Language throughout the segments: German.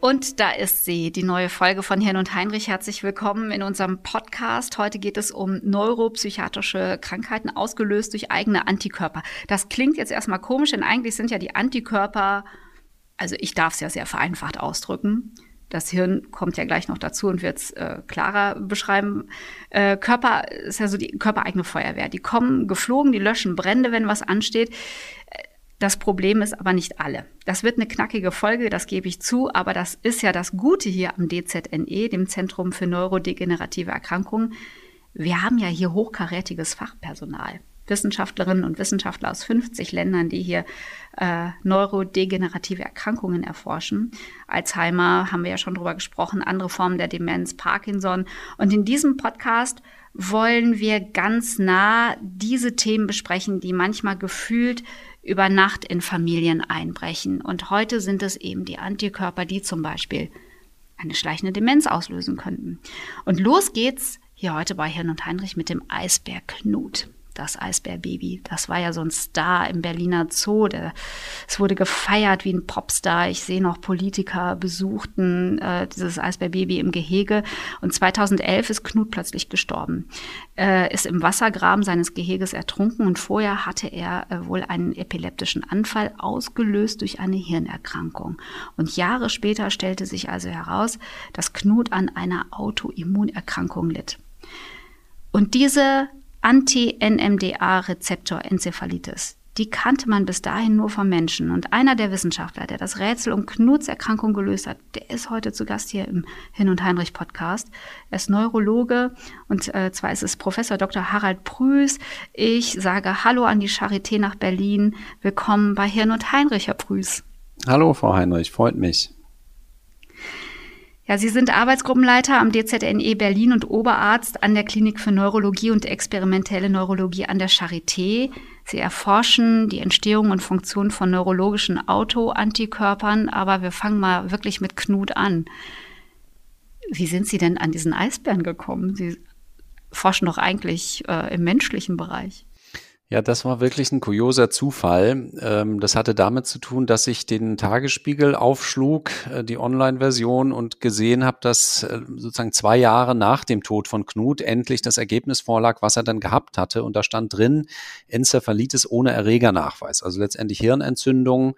Und da ist sie, die neue Folge von Hirn und Heinrich. Herzlich willkommen in unserem Podcast. Heute geht es um neuropsychiatrische Krankheiten, ausgelöst durch eigene Antikörper. Das klingt jetzt erstmal komisch, denn eigentlich sind ja die Antikörper, also ich darf es ja sehr vereinfacht ausdrücken. Das Hirn kommt ja gleich noch dazu und wird es äh, klarer beschreiben. Äh, Körper ist ja so die körpereigene Feuerwehr. Die kommen geflogen, die löschen Brände, wenn was ansteht. Das Problem ist aber nicht alle. Das wird eine knackige Folge, das gebe ich zu, aber das ist ja das Gute hier am DZNE, dem Zentrum für neurodegenerative Erkrankungen. Wir haben ja hier hochkarätiges Fachpersonal. Wissenschaftlerinnen und Wissenschaftler aus 50 Ländern, die hier äh, neurodegenerative Erkrankungen erforschen. Alzheimer haben wir ja schon drüber gesprochen, andere Formen der Demenz, Parkinson. Und in diesem Podcast wollen wir ganz nah diese Themen besprechen, die manchmal gefühlt über Nacht in Familien einbrechen. Und heute sind es eben die Antikörper, die zum Beispiel eine schleichende Demenz auslösen könnten. Und los geht's hier heute bei Hirn und Heinrich mit dem Eisberg Knut das Eisbärbaby. Das war ja so ein Star im Berliner Zoo. Der, es wurde gefeiert wie ein Popstar. Ich sehe noch Politiker besuchten äh, dieses Eisbärbaby im Gehege. Und 2011 ist Knut plötzlich gestorben. Äh, ist im Wassergraben seines Geheges ertrunken und vorher hatte er äh, wohl einen epileptischen Anfall ausgelöst durch eine Hirnerkrankung. Und Jahre später stellte sich also heraus, dass Knut an einer Autoimmunerkrankung litt. Und diese Anti-NMDA-Rezeptor-Enzephalitis. Die kannte man bis dahin nur vom Menschen. Und einer der Wissenschaftler, der das Rätsel um Knuts Erkrankung gelöst hat, der ist heute zu Gast hier im Hin- und Heinrich Podcast. Er ist Neurologe und äh, zwar ist es Professor Dr. Harald Prüß. Ich sage Hallo an die Charité nach Berlin. Willkommen bei Hirn und Heinrich, Herr Prüß. Hallo, Frau Heinrich, freut mich. Ja, Sie sind Arbeitsgruppenleiter am DZNE Berlin und Oberarzt an der Klinik für Neurologie und experimentelle Neurologie an der Charité. Sie erforschen die Entstehung und Funktion von neurologischen Autoantikörpern, aber wir fangen mal wirklich mit Knut an. Wie sind Sie denn an diesen Eisbären gekommen? Sie forschen doch eigentlich äh, im menschlichen Bereich. Ja, das war wirklich ein kurioser Zufall. Ähm, das hatte damit zu tun, dass ich den Tagesspiegel aufschlug, äh, die Online-Version, und gesehen habe, dass äh, sozusagen zwei Jahre nach dem Tod von Knut endlich das Ergebnis vorlag, was er dann gehabt hatte. Und da stand drin, Enzephalitis ohne Erregernachweis, also letztendlich Hirnentzündung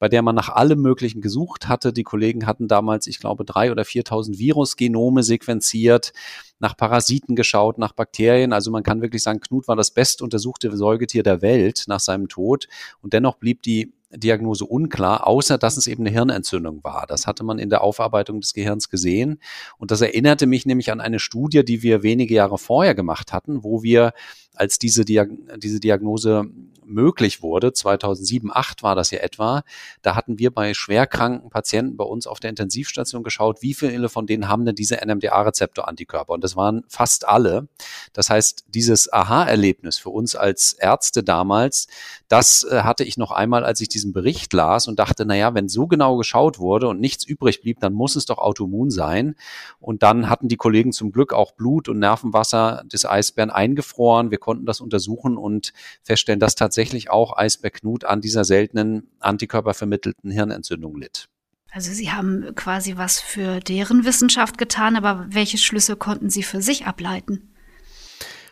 bei der man nach allem Möglichen gesucht hatte. Die Kollegen hatten damals, ich glaube, drei oder 4.000 Virusgenome sequenziert, nach Parasiten geschaut, nach Bakterien. Also man kann wirklich sagen, Knut war das bestuntersuchte Säugetier der Welt nach seinem Tod. Und dennoch blieb die Diagnose unklar, außer dass es eben eine Hirnentzündung war. Das hatte man in der Aufarbeitung des Gehirns gesehen. Und das erinnerte mich nämlich an eine Studie, die wir wenige Jahre vorher gemacht hatten, wo wir als diese, Diag diese Diagnose möglich wurde, 2007, 2008 war das ja etwa, da hatten wir bei schwerkranken Patienten bei uns auf der Intensivstation geschaut, wie viele von denen haben denn diese NMDA-Rezeptor-Antikörper? Und das waren fast alle. Das heißt, dieses Aha-Erlebnis für uns als Ärzte damals, das äh, hatte ich noch einmal, als ich diesen Bericht las und dachte, naja, wenn so genau geschaut wurde und nichts übrig blieb, dann muss es doch autoimmun sein. Und dann hatten die Kollegen zum Glück auch Blut und Nervenwasser des Eisbären eingefroren. Wir konnten das untersuchen und feststellen, dass tatsächlich auch Eisbär Knut an dieser seltenen antikörpervermittelten Hirnentzündung litt. Also Sie haben quasi was für deren Wissenschaft getan, aber welche Schlüsse konnten Sie für sich ableiten?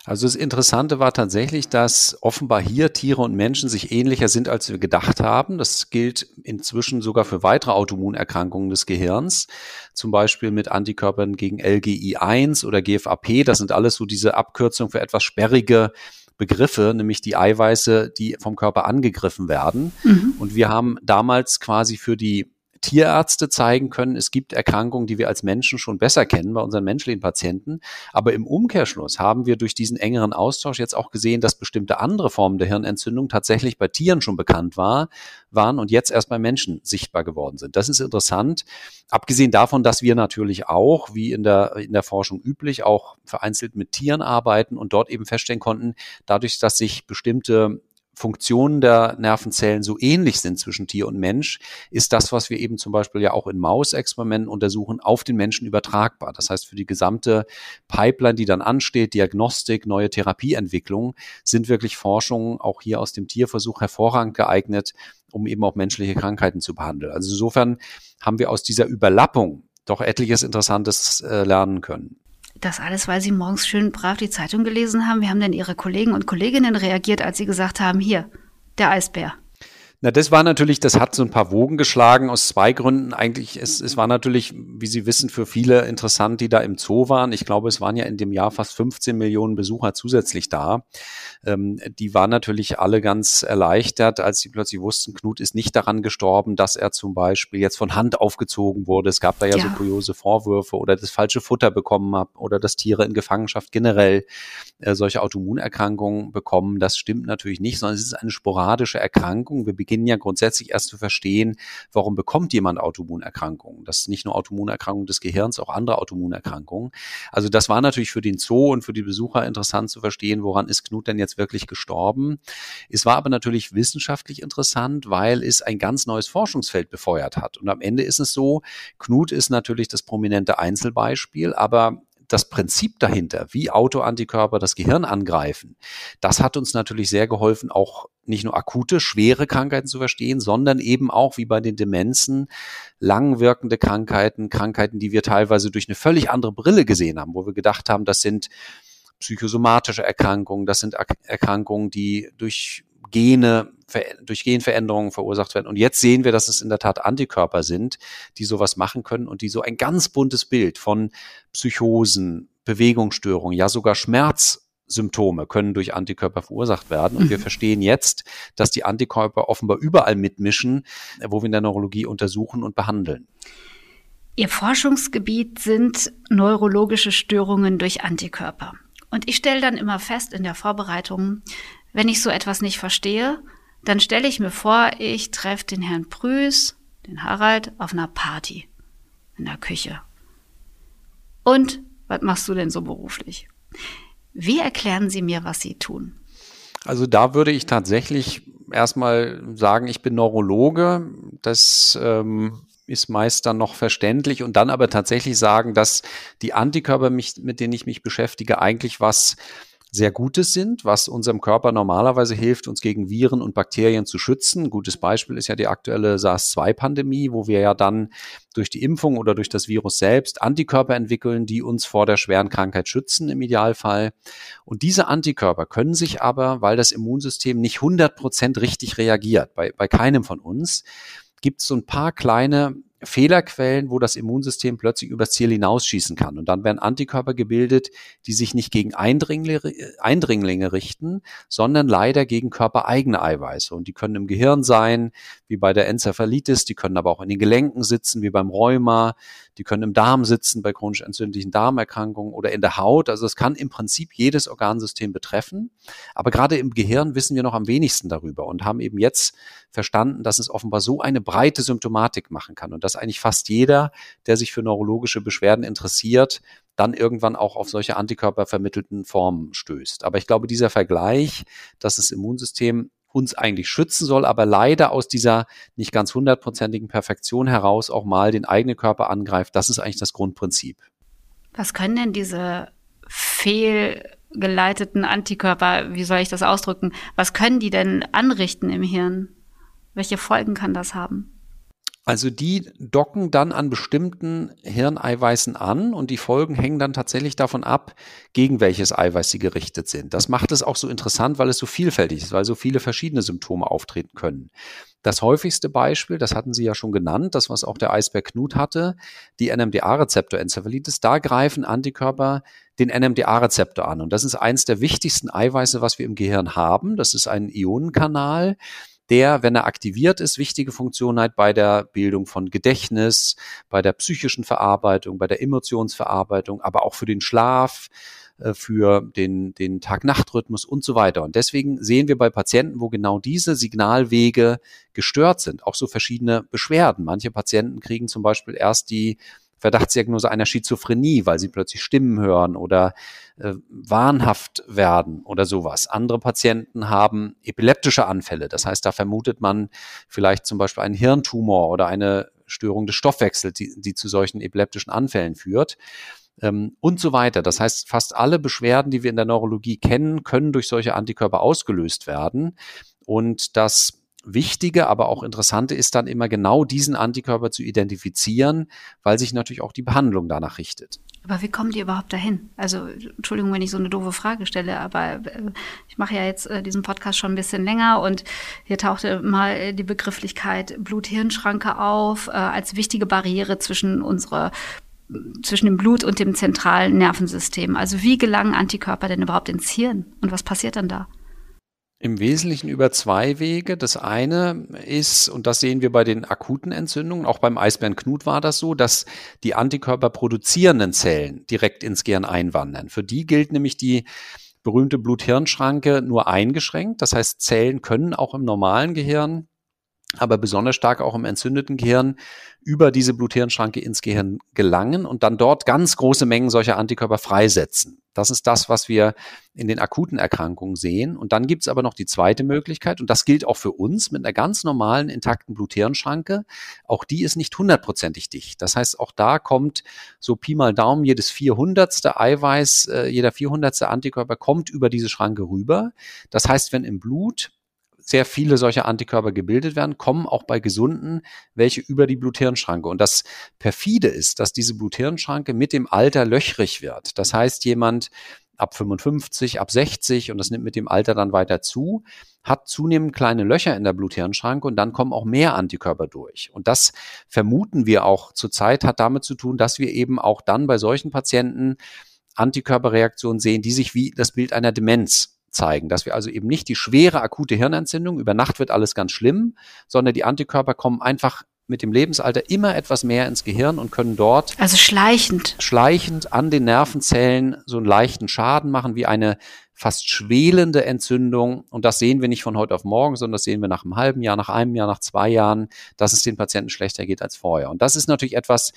Also das Interessante war tatsächlich, dass offenbar hier Tiere und Menschen sich ähnlicher sind, als wir gedacht haben. Das gilt inzwischen sogar für weitere Autoimmunerkrankungen des Gehirns, zum Beispiel mit Antikörpern gegen LGI1 oder GFAP. Das sind alles so diese Abkürzungen für etwas sperrige Begriffe, nämlich die Eiweiße, die vom Körper angegriffen werden. Mhm. Und wir haben damals quasi für die Tierärzte zeigen können, es gibt Erkrankungen, die wir als Menschen schon besser kennen bei unseren menschlichen Patienten. Aber im Umkehrschluss haben wir durch diesen engeren Austausch jetzt auch gesehen, dass bestimmte andere Formen der Hirnentzündung tatsächlich bei Tieren schon bekannt war, waren und jetzt erst bei Menschen sichtbar geworden sind. Das ist interessant. Abgesehen davon, dass wir natürlich auch, wie in der, in der Forschung üblich, auch vereinzelt mit Tieren arbeiten und dort eben feststellen konnten, dadurch, dass sich bestimmte Funktionen der Nervenzellen so ähnlich sind zwischen Tier und Mensch, ist das, was wir eben zum Beispiel ja auch in Mausexperimenten untersuchen, auf den Menschen übertragbar. Das heißt, für die gesamte Pipeline, die dann ansteht, Diagnostik, neue Therapieentwicklung, sind wirklich Forschungen auch hier aus dem Tierversuch hervorragend geeignet, um eben auch menschliche Krankheiten zu behandeln. Also insofern haben wir aus dieser Überlappung doch etliches Interessantes äh, lernen können. Das alles, weil Sie morgens schön brav die Zeitung gelesen haben. Wie haben denn Ihre Kollegen und Kolleginnen reagiert, als Sie gesagt haben, hier, der Eisbär? Na, das war natürlich, das hat so ein paar Wogen geschlagen aus zwei Gründen. Eigentlich, es, es war natürlich, wie Sie wissen, für viele interessant, die da im Zoo waren. Ich glaube, es waren ja in dem Jahr fast 15 Millionen Besucher zusätzlich da. Ähm, die waren natürlich alle ganz erleichtert, als sie plötzlich wussten, Knut ist nicht daran gestorben, dass er zum Beispiel jetzt von Hand aufgezogen wurde. Es gab da ja, ja. so kuriose Vorwürfe oder das falsche Futter bekommen hat oder dass Tiere in Gefangenschaft generell äh, solche Autoimmunerkrankungen bekommen. Das stimmt natürlich nicht, sondern es ist eine sporadische Erkrankung. Wir beginnen ja grundsätzlich erst zu verstehen, warum bekommt jemand Autoimmunerkrankungen. Das ist nicht nur Autoimmunerkrankungen des Gehirns, auch andere Autoimmunerkrankungen. Also das war natürlich für den Zoo und für die Besucher interessant zu verstehen, woran ist Knut denn jetzt wirklich gestorben. Es war aber natürlich wissenschaftlich interessant, weil es ein ganz neues Forschungsfeld befeuert hat. Und am Ende ist es so, Knut ist natürlich das prominente Einzelbeispiel, aber das Prinzip dahinter, wie Autoantikörper das Gehirn angreifen, das hat uns natürlich sehr geholfen, auch nicht nur akute, schwere Krankheiten zu verstehen, sondern eben auch wie bei den Demenzen langwirkende Krankheiten, Krankheiten, die wir teilweise durch eine völlig andere Brille gesehen haben, wo wir gedacht haben, das sind psychosomatische Erkrankungen, das sind Erkrankungen, die durch Gene, durch Genveränderungen verursacht werden. Und jetzt sehen wir, dass es in der Tat Antikörper sind, die sowas machen können und die so ein ganz buntes Bild von Psychosen, Bewegungsstörungen, ja sogar Schmerzsymptome können durch Antikörper verursacht werden. Und wir mhm. verstehen jetzt, dass die Antikörper offenbar überall mitmischen, wo wir in der Neurologie untersuchen und behandeln. Ihr Forschungsgebiet sind neurologische Störungen durch Antikörper. Und ich stelle dann immer fest in der Vorbereitung, wenn ich so etwas nicht verstehe, dann stelle ich mir vor, ich treffe den Herrn Prüß, den Harald, auf einer Party in der Küche. Und was machst du denn so beruflich? Wie erklären Sie mir, was Sie tun? Also da würde ich tatsächlich erstmal sagen, ich bin Neurologe. Das ähm, ist meist dann noch verständlich und dann aber tatsächlich sagen, dass die Antikörper, mich, mit denen ich mich beschäftige, eigentlich was sehr Gutes sind, was unserem Körper normalerweise hilft, uns gegen Viren und Bakterien zu schützen. Ein gutes Beispiel ist ja die aktuelle SARS-2-Pandemie, wo wir ja dann durch die Impfung oder durch das Virus selbst Antikörper entwickeln, die uns vor der schweren Krankheit schützen im Idealfall. Und diese Antikörper können sich aber, weil das Immunsystem nicht 100 Prozent richtig reagiert, bei, bei keinem von uns, gibt es so ein paar kleine Fehlerquellen, wo das Immunsystem plötzlich übers Ziel hinausschießen kann. Und dann werden Antikörper gebildet, die sich nicht gegen Eindringlinge, Eindringlinge richten, sondern leider gegen körpereigene Eiweiße. Und die können im Gehirn sein, wie bei der Enzephalitis, die können aber auch in den Gelenken sitzen, wie beim Rheuma, die können im Darm sitzen bei chronisch entzündlichen Darmerkrankungen oder in der Haut. Also es kann im Prinzip jedes Organsystem betreffen. Aber gerade im Gehirn wissen wir noch am wenigsten darüber und haben eben jetzt verstanden, dass es offenbar so eine breite Symptomatik machen kann und dass eigentlich fast jeder, der sich für neurologische Beschwerden interessiert, dann irgendwann auch auf solche antikörpervermittelten Formen stößt. Aber ich glaube, dieser Vergleich, dass das Immunsystem uns eigentlich schützen soll, aber leider aus dieser nicht ganz hundertprozentigen Perfektion heraus auch mal den eigenen Körper angreift. Das ist eigentlich das Grundprinzip. Was können denn diese fehlgeleiteten Antikörper, wie soll ich das ausdrücken, was können die denn anrichten im Hirn? Welche Folgen kann das haben? Also die docken dann an bestimmten Hirneiweißen an und die Folgen hängen dann tatsächlich davon ab, gegen welches Eiweiß sie gerichtet sind. Das macht es auch so interessant, weil es so vielfältig ist, weil so viele verschiedene Symptome auftreten können. Das häufigste Beispiel, das hatten Sie ja schon genannt, das was auch der Eisberg Knut hatte, die NMDA-Rezeptorenzephalitis, da greifen Antikörper den NMDA-Rezeptor an. Und das ist eins der wichtigsten Eiweiße, was wir im Gehirn haben. Das ist ein Ionenkanal, der, wenn er aktiviert ist, wichtige Funktion hat bei der Bildung von Gedächtnis, bei der psychischen Verarbeitung, bei der Emotionsverarbeitung, aber auch für den Schlaf, äh, für den, den Tag-Nacht-Rhythmus und so weiter. Und deswegen sehen wir bei Patienten, wo genau diese Signalwege gestört sind, auch so verschiedene Beschwerden. Manche Patienten kriegen zum Beispiel erst die Verdachtsdiagnose einer Schizophrenie, weil sie plötzlich Stimmen hören oder äh, wahnhaft werden oder sowas. Andere Patienten haben epileptische Anfälle. Das heißt, da vermutet man vielleicht zum Beispiel einen Hirntumor oder eine Störung des Stoffwechsels, die, die zu solchen epileptischen Anfällen führt ähm, und so weiter. Das heißt, fast alle Beschwerden, die wir in der Neurologie kennen, können durch solche Antikörper ausgelöst werden. Und das Wichtige, aber auch Interessante ist dann immer genau diesen Antikörper zu identifizieren, weil sich natürlich auch die Behandlung danach richtet. Aber wie kommen die überhaupt dahin? Also, Entschuldigung, wenn ich so eine doofe Frage stelle, aber äh, ich mache ja jetzt äh, diesen Podcast schon ein bisschen länger und hier tauchte mal die Begrifflichkeit Blut-Hirn-Schranke auf äh, als wichtige Barriere zwischen unserer zwischen dem Blut und dem zentralen Nervensystem. Also wie gelangen Antikörper denn überhaupt ins Hirn und was passiert dann da? Im Wesentlichen über zwei Wege. Das eine ist, und das sehen wir bei den akuten Entzündungen, auch beim Eisbären Knut war das so, dass die Antikörper produzierenden Zellen direkt ins Gehirn einwandern. Für die gilt nämlich die berühmte Blut-Hirn-Schranke nur eingeschränkt. Das heißt, Zellen können auch im normalen Gehirn aber besonders stark auch im entzündeten Gehirn über diese Blut-Hirn-Schranke ins Gehirn gelangen und dann dort ganz große Mengen solcher Antikörper freisetzen. Das ist das, was wir in den akuten Erkrankungen sehen. Und dann gibt es aber noch die zweite Möglichkeit, und das gilt auch für uns mit einer ganz normalen, intakten Blut-Hirn-Schranke. Auch die ist nicht hundertprozentig dicht. Das heißt, auch da kommt so Pi mal Daumen jedes vierhundertste Eiweiß, äh, jeder vierhundertste Antikörper kommt über diese Schranke rüber. Das heißt, wenn im Blut sehr viele solcher Antikörper gebildet werden, kommen auch bei Gesunden welche über die Blut-Hirn-Schranke. Und das perfide ist, dass diese Blut-Hirn-Schranke mit dem Alter löchrig wird. Das heißt, jemand ab 55, ab 60 und das nimmt mit dem Alter dann weiter zu, hat zunehmend kleine Löcher in der Blut-Hirn-Schranke und dann kommen auch mehr Antikörper durch. Und das vermuten wir auch zurzeit hat damit zu tun, dass wir eben auch dann bei solchen Patienten Antikörperreaktionen sehen, die sich wie das Bild einer Demenz zeigen, dass wir also eben nicht die schwere akute Hirnentzündung, über Nacht wird alles ganz schlimm, sondern die Antikörper kommen einfach mit dem Lebensalter immer etwas mehr ins Gehirn und können dort also schleichend. schleichend an den Nervenzellen so einen leichten Schaden machen wie eine fast schwelende Entzündung. Und das sehen wir nicht von heute auf morgen, sondern das sehen wir nach einem halben Jahr, nach einem Jahr, nach zwei Jahren, dass es den Patienten schlechter geht als vorher. Und das ist natürlich etwas,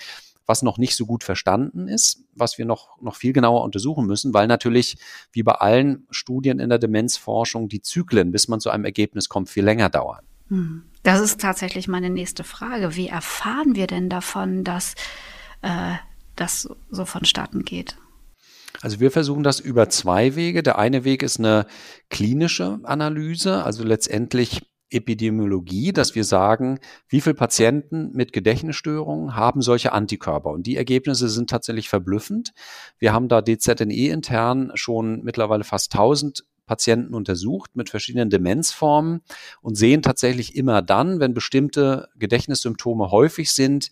was noch nicht so gut verstanden ist, was wir noch, noch viel genauer untersuchen müssen, weil natürlich, wie bei allen Studien in der Demenzforschung, die Zyklen, bis man zu einem Ergebnis kommt, viel länger dauern. Hm. Das ist tatsächlich meine nächste Frage. Wie erfahren wir denn davon, dass äh, das so vonstatten geht? Also wir versuchen das über zwei Wege. Der eine Weg ist eine klinische Analyse, also letztendlich Epidemiologie, dass wir sagen, wie viele Patienten mit Gedächtnisstörungen haben solche Antikörper. Und die Ergebnisse sind tatsächlich verblüffend. Wir haben da DZNE intern schon mittlerweile fast 1000 Patienten untersucht mit verschiedenen Demenzformen und sehen tatsächlich immer dann, wenn bestimmte Gedächtnissymptome häufig sind,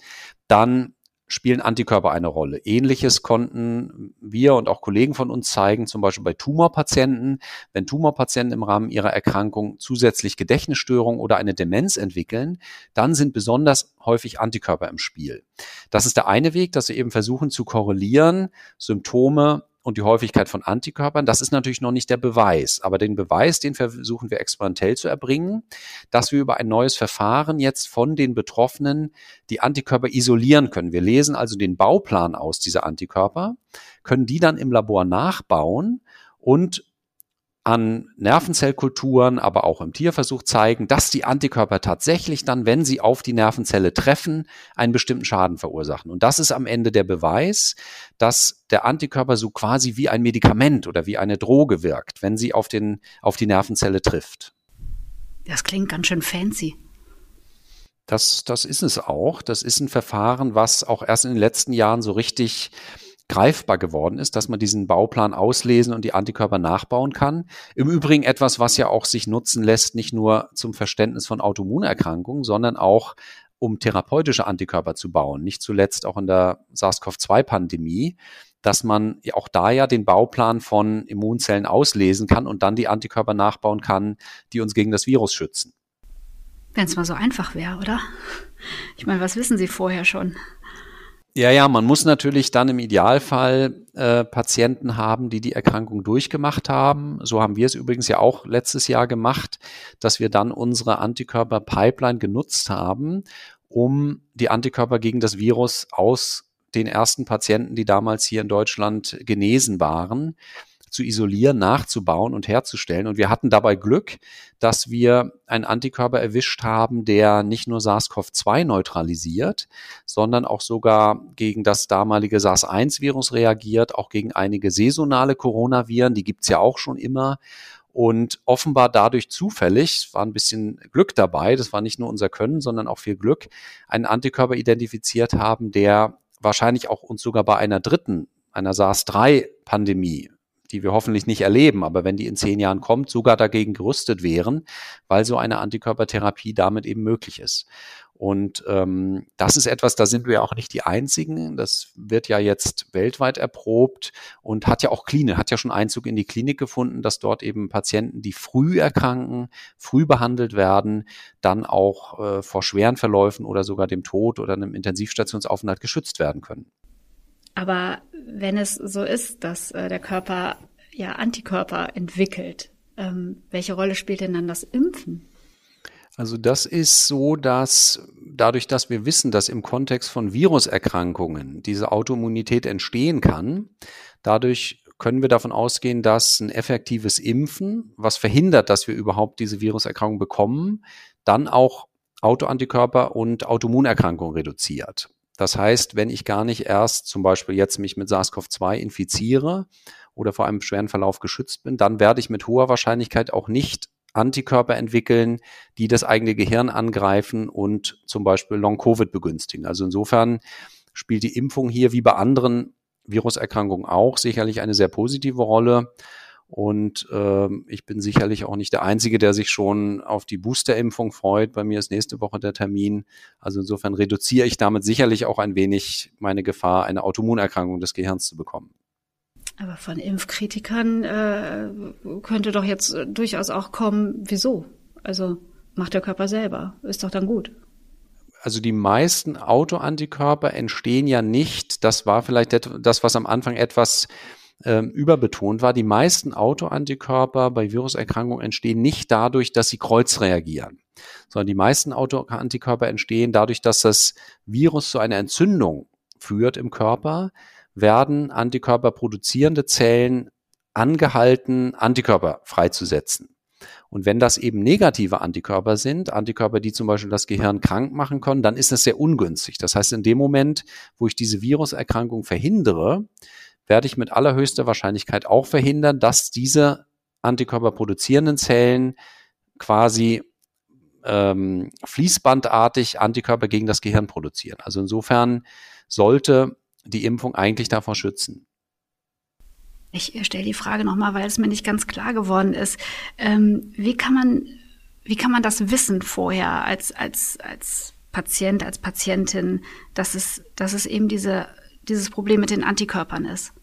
dann spielen Antikörper eine Rolle. Ähnliches konnten wir und auch Kollegen von uns zeigen, zum Beispiel bei Tumorpatienten. Wenn Tumorpatienten im Rahmen ihrer Erkrankung zusätzlich Gedächtnisstörungen oder eine Demenz entwickeln, dann sind besonders häufig Antikörper im Spiel. Das ist der eine Weg, dass wir eben versuchen zu korrelieren, Symptome und die Häufigkeit von Antikörpern. Das ist natürlich noch nicht der Beweis, aber den Beweis, den versuchen wir experimentell zu erbringen, dass wir über ein neues Verfahren jetzt von den Betroffenen die Antikörper isolieren können. Wir lesen also den Bauplan aus dieser Antikörper, können die dann im Labor nachbauen und an Nervenzellkulturen, aber auch im Tierversuch zeigen, dass die Antikörper tatsächlich dann, wenn sie auf die Nervenzelle treffen, einen bestimmten Schaden verursachen. Und das ist am Ende der Beweis, dass der Antikörper so quasi wie ein Medikament oder wie eine Droge wirkt, wenn sie auf, den, auf die Nervenzelle trifft. Das klingt ganz schön fancy. Das, das ist es auch. Das ist ein Verfahren, was auch erst in den letzten Jahren so richtig greifbar geworden ist, dass man diesen Bauplan auslesen und die Antikörper nachbauen kann. Im Übrigen etwas, was ja auch sich nutzen lässt, nicht nur zum Verständnis von Autoimmunerkrankungen, sondern auch um therapeutische Antikörper zu bauen. Nicht zuletzt auch in der SARS-CoV-2-Pandemie, dass man auch da ja den Bauplan von Immunzellen auslesen kann und dann die Antikörper nachbauen kann, die uns gegen das Virus schützen. Wenn es mal so einfach wäre, oder? Ich meine, was wissen Sie vorher schon? Ja, ja, man muss natürlich dann im Idealfall äh, Patienten haben, die die Erkrankung durchgemacht haben. So haben wir es übrigens ja auch letztes Jahr gemacht, dass wir dann unsere Antikörper-Pipeline genutzt haben, um die Antikörper gegen das Virus aus den ersten Patienten, die damals hier in Deutschland genesen waren, zu isolieren, nachzubauen und herzustellen. Und wir hatten dabei Glück, dass wir einen Antikörper erwischt haben, der nicht nur SARS-CoV-2 neutralisiert, sondern auch sogar gegen das damalige SARS-1-Virus reagiert, auch gegen einige saisonale Coronaviren, die gibt's ja auch schon immer. Und offenbar dadurch zufällig, war ein bisschen Glück dabei, das war nicht nur unser Können, sondern auch viel Glück, einen Antikörper identifiziert haben, der wahrscheinlich auch uns sogar bei einer dritten, einer SARS-3-Pandemie die wir hoffentlich nicht erleben, aber wenn die in zehn Jahren kommt, sogar dagegen gerüstet wären, weil so eine Antikörpertherapie damit eben möglich ist. Und ähm, das ist etwas, da sind wir auch nicht die Einzigen. Das wird ja jetzt weltweit erprobt und hat ja auch Klinik, hat ja schon Einzug in die Klinik gefunden, dass dort eben Patienten, die früh erkranken, früh behandelt werden, dann auch äh, vor schweren Verläufen oder sogar dem Tod oder einem Intensivstationsaufenthalt geschützt werden können. Aber wenn es so ist, dass äh, der Körper ja Antikörper entwickelt, ähm, welche Rolle spielt denn dann das Impfen? Also das ist so, dass dadurch, dass wir wissen, dass im Kontext von Viruserkrankungen diese Autoimmunität entstehen kann, dadurch können wir davon ausgehen, dass ein effektives Impfen, was verhindert, dass wir überhaupt diese Viruserkrankung bekommen, dann auch Autoantikörper und Autoimmunerkrankungen reduziert. Das heißt, wenn ich gar nicht erst zum Beispiel jetzt mich mit SARS-CoV-2 infiziere oder vor einem schweren Verlauf geschützt bin, dann werde ich mit hoher Wahrscheinlichkeit auch nicht Antikörper entwickeln, die das eigene Gehirn angreifen und zum Beispiel Long-Covid begünstigen. Also insofern spielt die Impfung hier wie bei anderen Viruserkrankungen auch sicherlich eine sehr positive Rolle. Und äh, ich bin sicherlich auch nicht der Einzige, der sich schon auf die Boosterimpfung freut. Bei mir ist nächste Woche der Termin. Also insofern reduziere ich damit sicherlich auch ein wenig meine Gefahr, eine Autoimmunerkrankung des Gehirns zu bekommen. Aber von Impfkritikern äh, könnte doch jetzt durchaus auch kommen, wieso? Also macht der Körper selber, ist doch dann gut also die meisten Autoantikörper entstehen ja nicht, das war vielleicht das, was am Anfang etwas ähm, überbetont war, die meisten Autoantikörper bei Viruserkrankungen entstehen nicht dadurch, dass sie kreuzreagieren, sondern die meisten Autoantikörper entstehen dadurch, dass das Virus zu einer Entzündung führt im Körper, werden Antikörper produzierende Zellen angehalten, Antikörper freizusetzen. Und wenn das eben negative Antikörper sind, Antikörper, die zum Beispiel das Gehirn krank machen können, dann ist das sehr ungünstig. Das heißt, in dem Moment, wo ich diese Viruserkrankung verhindere, werde ich mit allerhöchster Wahrscheinlichkeit auch verhindern, dass diese Antikörper produzierenden Zellen quasi ähm, fließbandartig Antikörper gegen das Gehirn produzieren. Also insofern sollte die Impfung eigentlich davor schützen. Ich stelle die Frage nochmal, weil es mir nicht ganz klar geworden ist. Ähm, wie kann man, wie kann man das wissen vorher als, als, als Patient, als Patientin, dass es, dass es eben diese, dieses Problem mit den Antikörpern ist?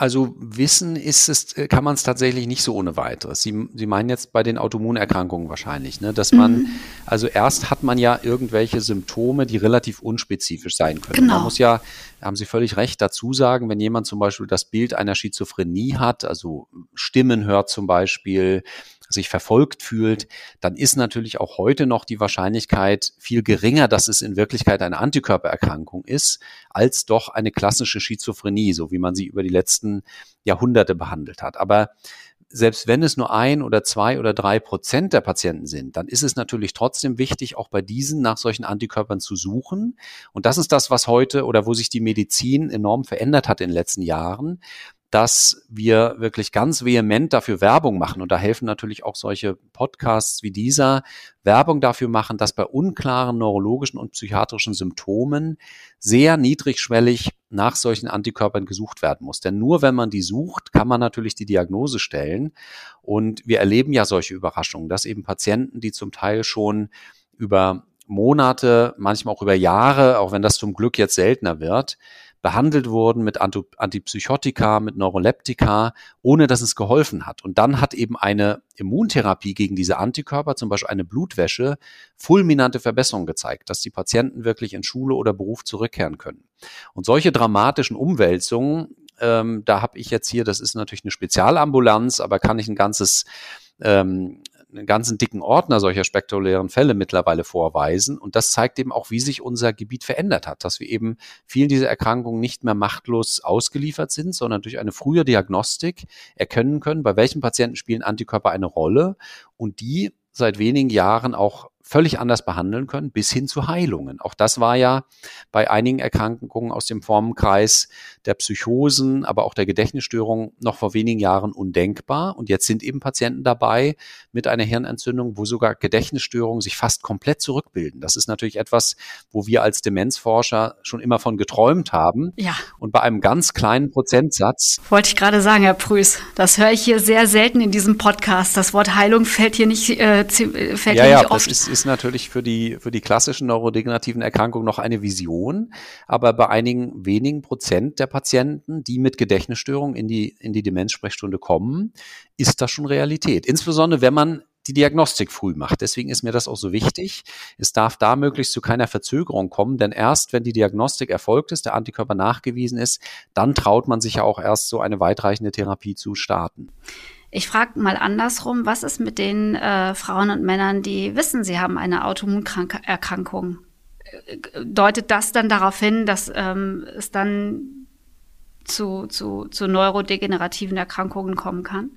Also wissen ist es, äh, kann man es tatsächlich nicht so ohne weiteres. Sie, Sie meinen jetzt bei den Autoimmunerkrankungen wahrscheinlich, ne? dass man, mhm. also erst hat man ja irgendwelche Symptome, die relativ unspezifisch sein können. Genau. Man muss ja, haben Sie völlig recht, dazu sagen, wenn jemand zum Beispiel das Bild einer Schizophrenie hat, also Stimmen hört zum Beispiel, sich verfolgt fühlt, dann ist natürlich auch heute noch die Wahrscheinlichkeit viel geringer, dass es in Wirklichkeit eine Antikörpererkrankung ist, als doch eine klassische Schizophrenie, so wie man sie über die letzten Jahrhunderte behandelt hat. Aber selbst wenn es nur ein oder zwei oder drei Prozent der Patienten sind, dann ist es natürlich trotzdem wichtig, auch bei diesen nach solchen Antikörpern zu suchen. Und das ist das, was heute oder wo sich die Medizin enorm verändert hat in den letzten Jahren, dass wir wirklich ganz vehement dafür Werbung machen. Und da helfen natürlich auch solche Podcasts wie dieser, Werbung dafür machen, dass bei unklaren neurologischen und psychiatrischen Symptomen sehr niedrigschwellig nach solchen Antikörpern gesucht werden muss. Denn nur wenn man die sucht, kann man natürlich die Diagnose stellen. Und wir erleben ja solche Überraschungen, dass eben Patienten, die zum Teil schon über Monate, manchmal auch über Jahre, auch wenn das zum Glück jetzt seltener wird, behandelt wurden mit Antipsychotika, mit Neuroleptika, ohne dass es geholfen hat. Und dann hat eben eine Immuntherapie gegen diese Antikörper, zum Beispiel eine Blutwäsche, fulminante Verbesserungen gezeigt, dass die Patienten wirklich in Schule oder Beruf zurückkehren können. Und solche dramatischen Umwälzungen, ähm, da habe ich jetzt hier, das ist natürlich eine Spezialambulanz, aber kann ich ein ganzes ähm, einen ganzen dicken Ordner solcher spektakulären Fälle mittlerweile vorweisen. Und das zeigt eben auch, wie sich unser Gebiet verändert hat, dass wir eben vielen dieser Erkrankungen nicht mehr machtlos ausgeliefert sind, sondern durch eine frühe Diagnostik erkennen können, bei welchen Patienten spielen Antikörper eine Rolle und die seit wenigen Jahren auch völlig anders behandeln können, bis hin zu Heilungen. Auch das war ja bei einigen Erkrankungen aus dem Formenkreis der Psychosen, aber auch der Gedächtnisstörung noch vor wenigen Jahren undenkbar. Und jetzt sind eben Patienten dabei mit einer Hirnentzündung, wo sogar Gedächtnisstörungen sich fast komplett zurückbilden. Das ist natürlich etwas, wo wir als Demenzforscher schon immer von geträumt haben. Ja. Und bei einem ganz kleinen Prozentsatz. Wollte ich gerade sagen, Herr Prüß. Das höre ich hier sehr selten in diesem Podcast. Das Wort Heilung fällt hier nicht, äh, fällt ja, hier ja, nicht oft. Das ist, ist natürlich für die, für die klassischen neurodegenerativen Erkrankungen noch eine Vision. Aber bei einigen wenigen Prozent der Patienten, die mit Gedächtnisstörungen in die, in die Demenzsprechstunde kommen, ist das schon Realität. Insbesondere wenn man die Diagnostik früh macht. Deswegen ist mir das auch so wichtig. Es darf da möglichst zu keiner Verzögerung kommen, denn erst wenn die Diagnostik erfolgt ist, der Antikörper nachgewiesen ist, dann traut man sich ja auch erst so eine weitreichende Therapie zu starten. Ich frage mal andersrum, was ist mit den äh, Frauen und Männern, die wissen, sie haben eine Autoimmunerkrankung? Deutet das dann darauf hin, dass ähm, es dann zu, zu, zu neurodegenerativen Erkrankungen kommen kann?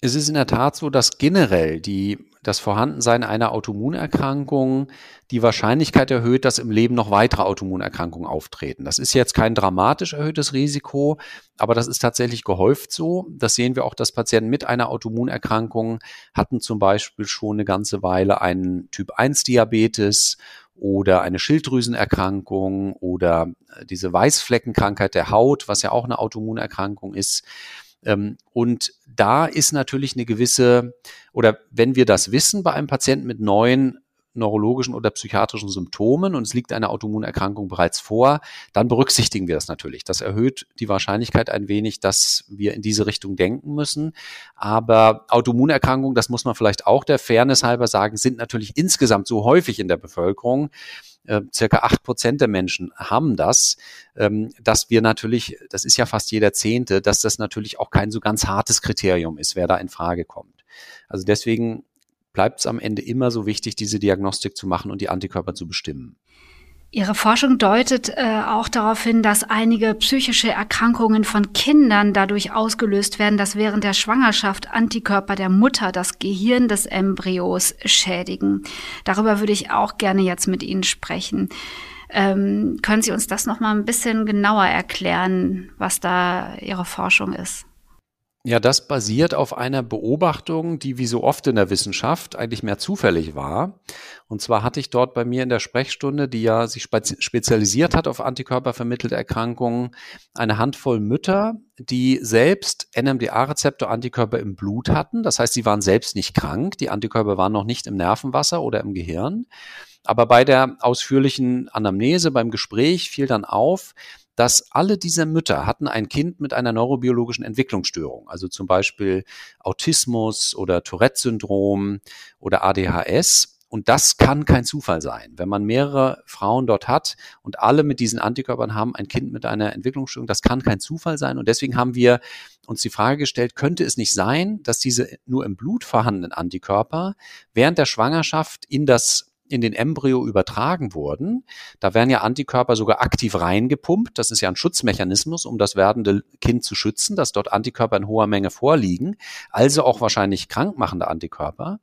Es ist in der Tat so, dass generell die, das Vorhandensein einer Autoimmunerkrankung die Wahrscheinlichkeit erhöht, dass im Leben noch weitere Autoimmunerkrankungen auftreten. Das ist jetzt kein dramatisch erhöhtes Risiko, aber das ist tatsächlich gehäuft so. Das sehen wir auch, dass Patienten mit einer Autoimmunerkrankung hatten zum Beispiel schon eine ganze Weile einen Typ-1-Diabetes oder eine Schilddrüsenerkrankung oder diese Weißfleckenkrankheit der Haut, was ja auch eine Autoimmunerkrankung ist. Ähm, und da ist natürlich eine gewisse, oder wenn wir das wissen bei einem Patienten mit neuen neurologischen oder psychiatrischen Symptomen und es liegt eine Autoimmunerkrankung bereits vor, dann berücksichtigen wir das natürlich. Das erhöht die Wahrscheinlichkeit ein wenig, dass wir in diese Richtung denken müssen. Aber Autoimmunerkrankungen, das muss man vielleicht auch der Fairness halber sagen, sind natürlich insgesamt so häufig in der Bevölkerung, äh, circa acht Prozent der Menschen haben das, ähm, dass wir natürlich, das ist ja fast jeder Zehnte, dass das natürlich auch kein so ganz hartes Kriterium ist, wer da in Frage kommt. Also deswegen bleibt es am Ende immer so wichtig, diese Diagnostik zu machen und die Antikörper zu bestimmen. Ihre Forschung deutet äh, auch darauf hin, dass einige psychische Erkrankungen von Kindern dadurch ausgelöst werden, dass während der Schwangerschaft Antikörper der Mutter das Gehirn des Embryos schädigen. Darüber würde ich auch gerne jetzt mit Ihnen sprechen. Ähm, können Sie uns das noch mal ein bisschen genauer erklären, was da Ihre Forschung ist? Ja, das basiert auf einer Beobachtung, die wie so oft in der Wissenschaft eigentlich mehr zufällig war. Und zwar hatte ich dort bei mir in der Sprechstunde, die ja sich spezialisiert hat auf antikörpervermittelte Erkrankungen, eine Handvoll Mütter, die selbst NMDA-Rezeptor-Antikörper im Blut hatten. Das heißt, sie waren selbst nicht krank. Die Antikörper waren noch nicht im Nervenwasser oder im Gehirn. Aber bei der ausführlichen Anamnese, beim Gespräch fiel dann auf, dass alle diese Mütter hatten ein Kind mit einer neurobiologischen Entwicklungsstörung, also zum Beispiel Autismus oder Tourette-Syndrom oder ADHS. Und das kann kein Zufall sein. Wenn man mehrere Frauen dort hat und alle mit diesen Antikörpern haben ein Kind mit einer Entwicklungsstörung, das kann kein Zufall sein. Und deswegen haben wir uns die Frage gestellt, könnte es nicht sein, dass diese nur im Blut vorhandenen Antikörper während der Schwangerschaft in das in den Embryo übertragen wurden. Da werden ja Antikörper sogar aktiv reingepumpt. Das ist ja ein Schutzmechanismus, um das werdende Kind zu schützen, dass dort Antikörper in hoher Menge vorliegen. Also auch wahrscheinlich krankmachende Antikörper.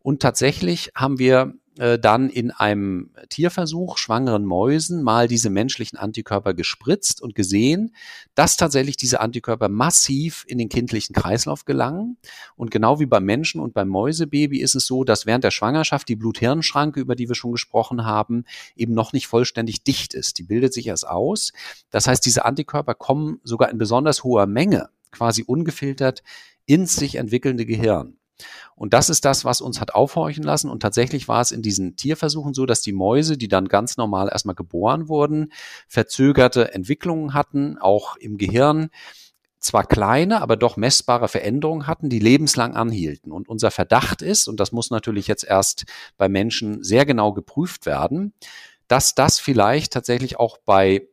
Und tatsächlich haben wir äh, dann in einem Tierversuch schwangeren Mäusen mal diese menschlichen Antikörper gespritzt und gesehen, dass tatsächlich diese Antikörper massiv in den kindlichen Kreislauf gelangen. Und genau wie beim Menschen und beim Mäusebaby ist es so, dass während der Schwangerschaft die Blut-Hirn-Schranke, über die wir schon gesprochen haben, eben noch nicht vollständig dicht ist. Die bildet sich erst aus. Das heißt, diese Antikörper kommen sogar in besonders hoher Menge, quasi ungefiltert, ins sich entwickelnde Gehirn. Und das ist das, was uns hat aufhorchen lassen. Und tatsächlich war es in diesen Tierversuchen so, dass die Mäuse, die dann ganz normal erstmal geboren wurden, verzögerte Entwicklungen hatten, auch im Gehirn zwar kleine, aber doch messbare Veränderungen hatten, die lebenslang anhielten. Und unser Verdacht ist, und das muss natürlich jetzt erst bei Menschen sehr genau geprüft werden, dass das vielleicht tatsächlich auch bei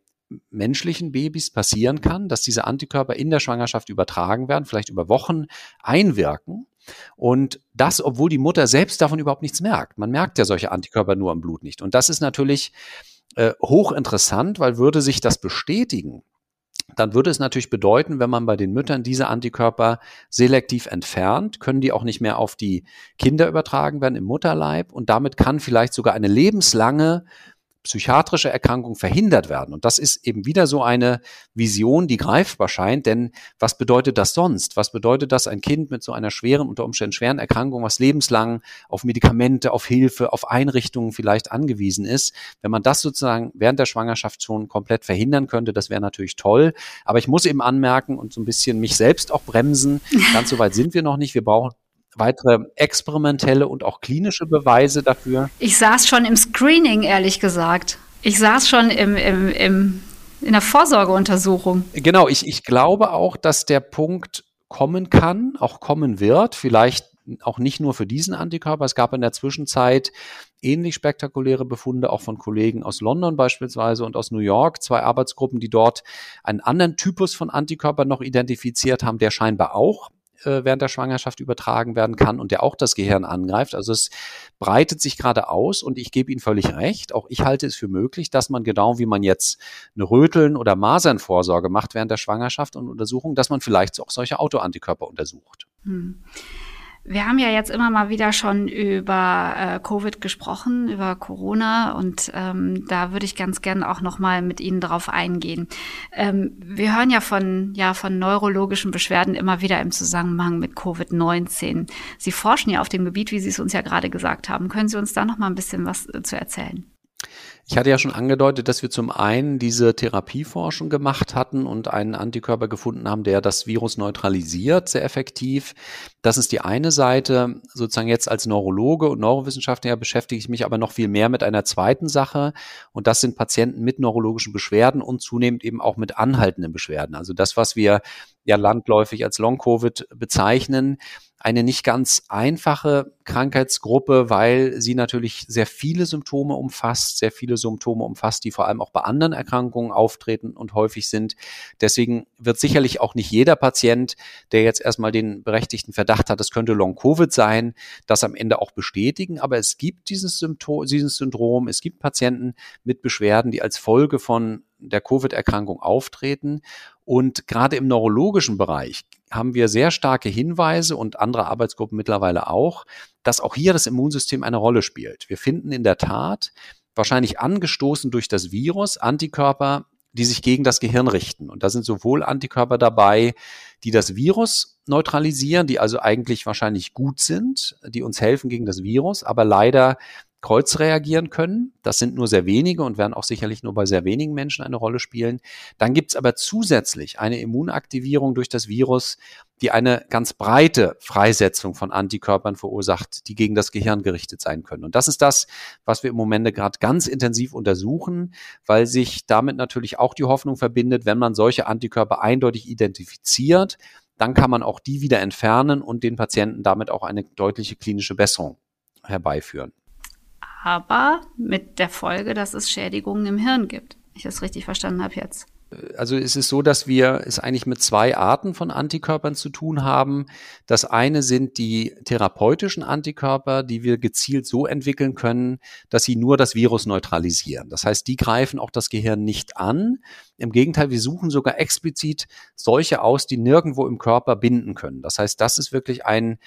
menschlichen Babys passieren kann, dass diese Antikörper in der Schwangerschaft übertragen werden, vielleicht über Wochen einwirken und das, obwohl die Mutter selbst davon überhaupt nichts merkt. Man merkt ja solche Antikörper nur im Blut nicht. Und das ist natürlich äh, hochinteressant, weil würde sich das bestätigen, dann würde es natürlich bedeuten, wenn man bei den Müttern diese Antikörper selektiv entfernt, können die auch nicht mehr auf die Kinder übertragen werden im Mutterleib und damit kann vielleicht sogar eine lebenslange psychiatrische Erkrankungen verhindert werden. Und das ist eben wieder so eine Vision, die greifbar scheint. Denn was bedeutet das sonst? Was bedeutet das, ein Kind mit so einer schweren, unter Umständen schweren Erkrankung, was lebenslang auf Medikamente, auf Hilfe, auf Einrichtungen vielleicht angewiesen ist? Wenn man das sozusagen während der Schwangerschaft schon komplett verhindern könnte, das wäre natürlich toll. Aber ich muss eben anmerken und so ein bisschen mich selbst auch bremsen. Ganz so weit sind wir noch nicht. Wir brauchen weitere experimentelle und auch klinische Beweise dafür? Ich saß schon im Screening, ehrlich gesagt. Ich saß schon im, im, im, in der Vorsorgeuntersuchung. Genau, ich, ich glaube auch, dass der Punkt kommen kann, auch kommen wird, vielleicht auch nicht nur für diesen Antikörper. Es gab in der Zwischenzeit ähnlich spektakuläre Befunde auch von Kollegen aus London beispielsweise und aus New York, zwei Arbeitsgruppen, die dort einen anderen Typus von Antikörper noch identifiziert haben, der scheinbar auch äh, während der Schwangerschaft übertragen werden kann und der auch das Gehirn angreift. Also es breitet sich gerade aus und ich gebe Ihnen völlig recht. Auch ich halte es für möglich, dass man genau wie man jetzt eine Röteln- oder Masernvorsorge macht während der Schwangerschaft und Untersuchung, dass man vielleicht auch solche Autoantikörper untersucht. Hm. Wir haben ja jetzt immer mal wieder schon über äh, Covid gesprochen, über Corona und ähm, da würde ich ganz gerne auch noch mal mit Ihnen drauf eingehen. Ähm, wir hören ja von ja von neurologischen Beschwerden immer wieder im Zusammenhang mit Covid-19. Sie forschen ja auf dem Gebiet, wie Sie es uns ja gerade gesagt haben. Können Sie uns da noch mal ein bisschen was äh, zu erzählen? Ich hatte ja schon angedeutet, dass wir zum einen diese Therapieforschung gemacht hatten und einen Antikörper gefunden haben, der das Virus neutralisiert, sehr effektiv. Das ist die eine Seite. Sozusagen jetzt als Neurologe und Neurowissenschaftler beschäftige ich mich aber noch viel mehr mit einer zweiten Sache. Und das sind Patienten mit neurologischen Beschwerden und zunehmend eben auch mit anhaltenden Beschwerden. Also das, was wir ja landläufig als Long-Covid bezeichnen eine nicht ganz einfache Krankheitsgruppe, weil sie natürlich sehr viele Symptome umfasst, sehr viele Symptome umfasst, die vor allem auch bei anderen Erkrankungen auftreten und häufig sind. Deswegen wird sicherlich auch nicht jeder Patient, der jetzt erstmal den berechtigten Verdacht hat, es könnte Long-Covid sein, das am Ende auch bestätigen. Aber es gibt dieses Symptom, dieses Syndrom, es gibt Patienten mit Beschwerden, die als Folge von der Covid-Erkrankung auftreten. Und gerade im neurologischen Bereich haben wir sehr starke Hinweise und andere Arbeitsgruppen mittlerweile auch, dass auch hier das Immunsystem eine Rolle spielt. Wir finden in der Tat wahrscheinlich angestoßen durch das Virus Antikörper, die sich gegen das Gehirn richten. Und da sind sowohl Antikörper dabei, die das Virus neutralisieren, die also eigentlich wahrscheinlich gut sind, die uns helfen gegen das Virus, aber leider Kreuz reagieren können. Das sind nur sehr wenige und werden auch sicherlich nur bei sehr wenigen Menschen eine Rolle spielen. Dann gibt es aber zusätzlich eine Immunaktivierung durch das Virus, die eine ganz breite Freisetzung von Antikörpern verursacht, die gegen das Gehirn gerichtet sein können. Und das ist das, was wir im Moment gerade ganz intensiv untersuchen, weil sich damit natürlich auch die Hoffnung verbindet, wenn man solche Antikörper eindeutig identifiziert, dann kann man auch die wieder entfernen und den Patienten damit auch eine deutliche klinische Besserung herbeiführen aber mit der Folge, dass es Schädigungen im Hirn gibt. Ich das richtig verstanden habe jetzt. Also es ist so, dass wir es eigentlich mit zwei Arten von Antikörpern zu tun haben. Das eine sind die therapeutischen Antikörper, die wir gezielt so entwickeln können, dass sie nur das Virus neutralisieren. Das heißt, die greifen auch das Gehirn nicht an. Im Gegenteil, wir suchen sogar explizit solche aus, die nirgendwo im Körper binden können. Das heißt, das ist wirklich ein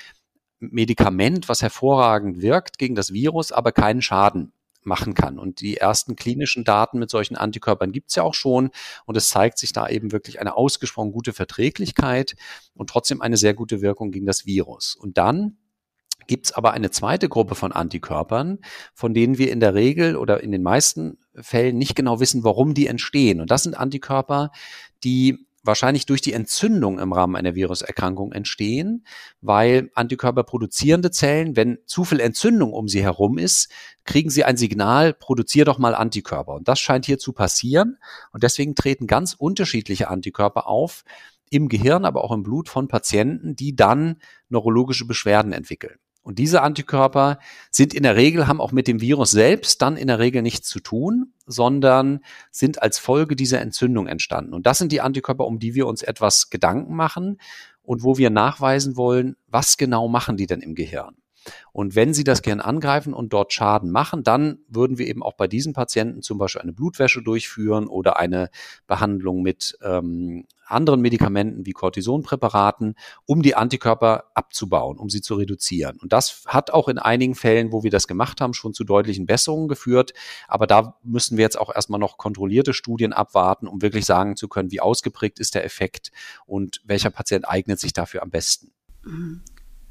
Medikament, was hervorragend wirkt gegen das Virus, aber keinen Schaden machen kann. Und die ersten klinischen Daten mit solchen Antikörpern gibt es ja auch schon. Und es zeigt sich da eben wirklich eine ausgesprochen gute Verträglichkeit und trotzdem eine sehr gute Wirkung gegen das Virus. Und dann gibt es aber eine zweite Gruppe von Antikörpern, von denen wir in der Regel oder in den meisten Fällen nicht genau wissen, warum die entstehen. Und das sind Antikörper, die wahrscheinlich durch die Entzündung im Rahmen einer Viruserkrankung entstehen, weil Antikörper produzierende Zellen, wenn zu viel Entzündung um sie herum ist, kriegen sie ein Signal, produzier doch mal Antikörper. Und das scheint hier zu passieren. Und deswegen treten ganz unterschiedliche Antikörper auf im Gehirn, aber auch im Blut von Patienten, die dann neurologische Beschwerden entwickeln. Und diese Antikörper sind in der Regel, haben auch mit dem Virus selbst dann in der Regel nichts zu tun, sondern sind als Folge dieser Entzündung entstanden. Und das sind die Antikörper, um die wir uns etwas Gedanken machen und wo wir nachweisen wollen, was genau machen die denn im Gehirn. Und wenn sie das Gehirn angreifen und dort Schaden machen, dann würden wir eben auch bei diesen Patienten zum Beispiel eine Blutwäsche durchführen oder eine Behandlung mit ähm, anderen Medikamenten wie Cortisonpräparaten, um die Antikörper abzubauen, um sie zu reduzieren. Und das hat auch in einigen Fällen, wo wir das gemacht haben, schon zu deutlichen Besserungen geführt. Aber da müssen wir jetzt auch erstmal noch kontrollierte Studien abwarten, um wirklich sagen zu können, wie ausgeprägt ist der Effekt und welcher Patient eignet sich dafür am besten.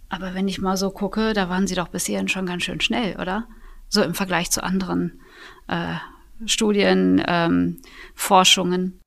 Aber wenn ich mal so gucke, da waren Sie doch bis hierhin schon ganz schön schnell, oder? So im Vergleich zu anderen äh, Studien, ähm, Forschungen.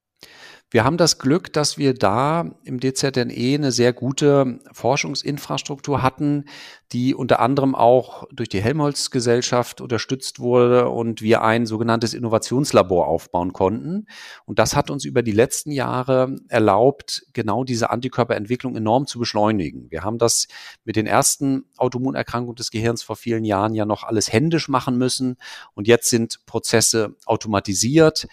Wir haben das Glück, dass wir da im DZNE eine sehr gute Forschungsinfrastruktur hatten, die unter anderem auch durch die Helmholtz-Gesellschaft unterstützt wurde und wir ein sogenanntes Innovationslabor aufbauen konnten. Und das hat uns über die letzten Jahre erlaubt, genau diese Antikörperentwicklung enorm zu beschleunigen. Wir haben das mit den ersten Autoimmunerkrankungen des Gehirns vor vielen Jahren ja noch alles händisch machen müssen und jetzt sind Prozesse automatisiert.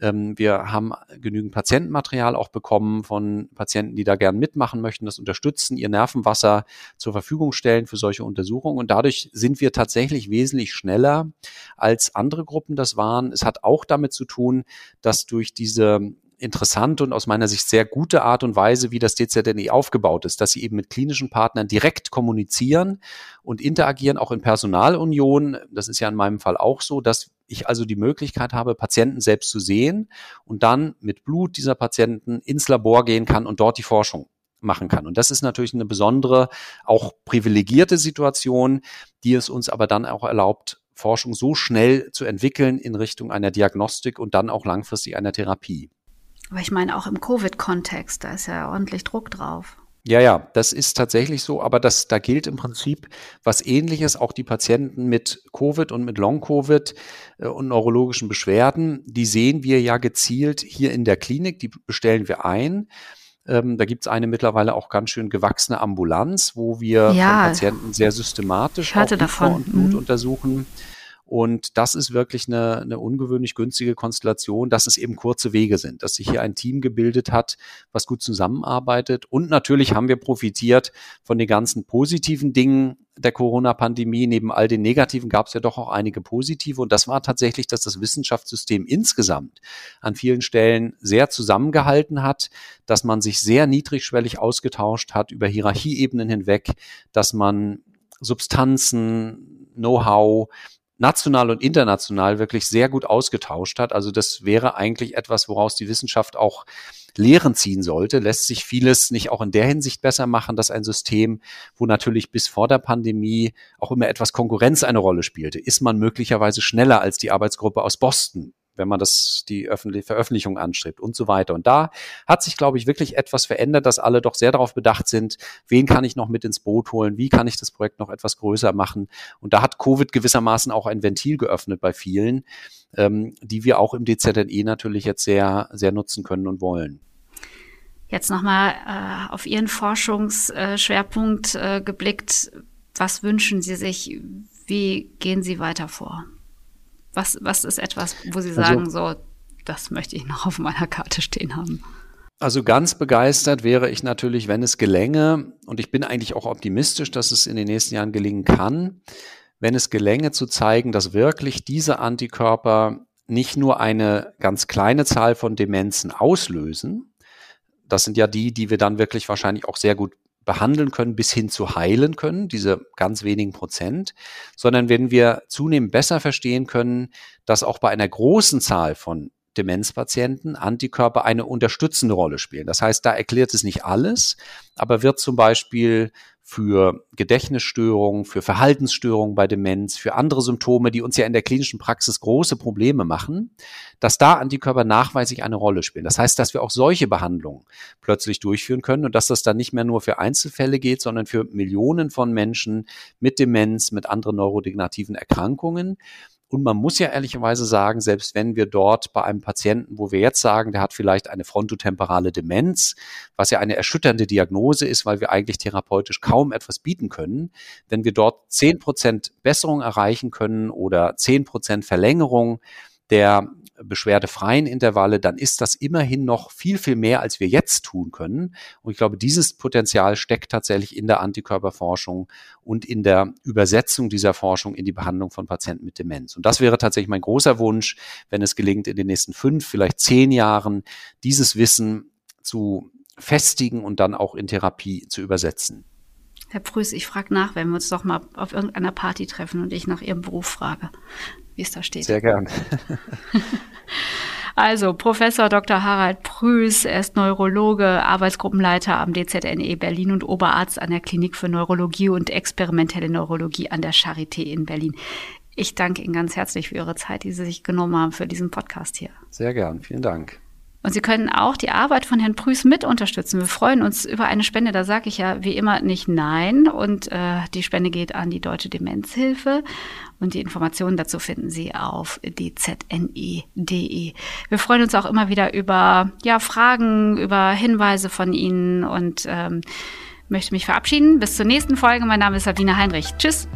Ähm, wir haben genügend Patientenmaterial auch bekommen von Patienten, die da gern mitmachen möchten, das unterstützen, ihr Nervenwasser zur Verfügung stellen für solche Untersuchungen. Und dadurch sind wir tatsächlich wesentlich schneller als andere Gruppen das waren. Es hat auch damit zu tun, dass durch diese interessante und aus meiner Sicht sehr gute Art und Weise, wie das DZNE aufgebaut ist, dass sie eben mit klinischen Partnern direkt kommunizieren und interagieren, auch in Personalunion. Das ist ja in meinem Fall auch so, dass ich also die Möglichkeit habe, Patienten selbst zu sehen und dann mit Blut dieser Patienten ins Labor gehen kann und dort die Forschung machen kann. Und das ist natürlich eine besondere, auch privilegierte Situation, die es uns aber dann auch erlaubt, Forschung so schnell zu entwickeln in Richtung einer Diagnostik und dann auch langfristig einer Therapie. Aber ich meine auch im Covid-Kontext, da ist ja ordentlich Druck drauf. Ja, ja, das ist tatsächlich so, aber das, da gilt im Prinzip was ähnliches. Auch die Patienten mit Covid und mit Long-Covid äh, und neurologischen Beschwerden, die sehen wir ja gezielt hier in der Klinik, die bestellen wir ein. Ähm, da gibt's eine mittlerweile auch ganz schön gewachsene Ambulanz, wo wir ja, Patienten sehr systematisch auch davon. und Blut mhm. untersuchen. Und das ist wirklich eine, eine ungewöhnlich günstige Konstellation, dass es eben kurze Wege sind, dass sich hier ein Team gebildet hat, was gut zusammenarbeitet. Und natürlich haben wir profitiert von den ganzen positiven Dingen der Corona-Pandemie. Neben all den negativen gab es ja doch auch einige positive. Und das war tatsächlich, dass das Wissenschaftssystem insgesamt an vielen Stellen sehr zusammengehalten hat, dass man sich sehr niedrigschwellig ausgetauscht hat über Hierarchieebenen hinweg, dass man Substanzen, Know-how, national und international wirklich sehr gut ausgetauscht hat. Also das wäre eigentlich etwas, woraus die Wissenschaft auch Lehren ziehen sollte. Lässt sich vieles nicht auch in der Hinsicht besser machen, dass ein System, wo natürlich bis vor der Pandemie auch immer etwas Konkurrenz eine Rolle spielte, ist man möglicherweise schneller als die Arbeitsgruppe aus Boston wenn man das, die öffentliche Veröffentlichung anstrebt und so weiter. Und da hat sich, glaube ich, wirklich etwas verändert, dass alle doch sehr darauf bedacht sind, wen kann ich noch mit ins Boot holen, wie kann ich das Projekt noch etwas größer machen. Und da hat Covid gewissermaßen auch ein Ventil geöffnet bei vielen, ähm, die wir auch im DZNE natürlich jetzt sehr, sehr nutzen können und wollen. Jetzt nochmal äh, auf Ihren Forschungsschwerpunkt äh, geblickt. Was wünschen Sie sich? Wie gehen Sie weiter vor? Was, was ist etwas, wo Sie also sagen, also, so, das möchte ich noch auf meiner Karte stehen haben? Also ganz begeistert wäre ich natürlich, wenn es gelänge, und ich bin eigentlich auch optimistisch, dass es in den nächsten Jahren gelingen kann, wenn es gelänge zu zeigen, dass wirklich diese Antikörper nicht nur eine ganz kleine Zahl von Demenzen auslösen, das sind ja die, die wir dann wirklich wahrscheinlich auch sehr gut behandeln können bis hin zu heilen können, diese ganz wenigen Prozent, sondern wenn wir zunehmend besser verstehen können, dass auch bei einer großen Zahl von Demenzpatienten Antikörper eine unterstützende Rolle spielen. Das heißt, da erklärt es nicht alles, aber wird zum Beispiel für Gedächtnisstörungen, für Verhaltensstörungen bei Demenz, für andere Symptome, die uns ja in der klinischen Praxis große Probleme machen, dass da Antikörper nachweislich eine Rolle spielen. Das heißt, dass wir auch solche Behandlungen plötzlich durchführen können und dass das dann nicht mehr nur für Einzelfälle geht, sondern für Millionen von Menschen mit Demenz, mit anderen neurodegenerativen Erkrankungen. Und man muss ja ehrlicherweise sagen, selbst wenn wir dort bei einem Patienten, wo wir jetzt sagen, der hat vielleicht eine frontotemporale Demenz, was ja eine erschütternde Diagnose ist, weil wir eigentlich therapeutisch kaum etwas bieten können, wenn wir dort zehn Prozent Besserung erreichen können oder zehn Prozent Verlängerung der beschwerdefreien Intervalle, dann ist das immerhin noch viel, viel mehr, als wir jetzt tun können. Und ich glaube, dieses Potenzial steckt tatsächlich in der Antikörperforschung und in der Übersetzung dieser Forschung in die Behandlung von Patienten mit Demenz. Und das wäre tatsächlich mein großer Wunsch, wenn es gelingt, in den nächsten fünf, vielleicht zehn Jahren dieses Wissen zu festigen und dann auch in Therapie zu übersetzen. Herr Prüß, ich frage nach, wenn wir uns doch mal auf irgendeiner Party treffen und ich nach Ihrem Beruf frage, wie es da steht. Sehr gern. Also Professor Dr. Harald Prüß, er ist Neurologe, Arbeitsgruppenleiter am DZNE Berlin und Oberarzt an der Klinik für Neurologie und experimentelle Neurologie an der Charité in Berlin. Ich danke Ihnen ganz herzlich für Ihre Zeit, die Sie sich genommen haben für diesen Podcast hier. Sehr gern, vielen Dank. Und Sie können auch die Arbeit von Herrn Prüß mit unterstützen. Wir freuen uns über eine Spende. Da sage ich ja wie immer nicht nein. Und äh, die Spende geht an die Deutsche Demenzhilfe. Und die Informationen dazu finden Sie auf dzne.de. Wir freuen uns auch immer wieder über ja, Fragen, über Hinweise von Ihnen und ähm, möchte mich verabschieden. Bis zur nächsten Folge. Mein Name ist Sabine Heinrich. Tschüss.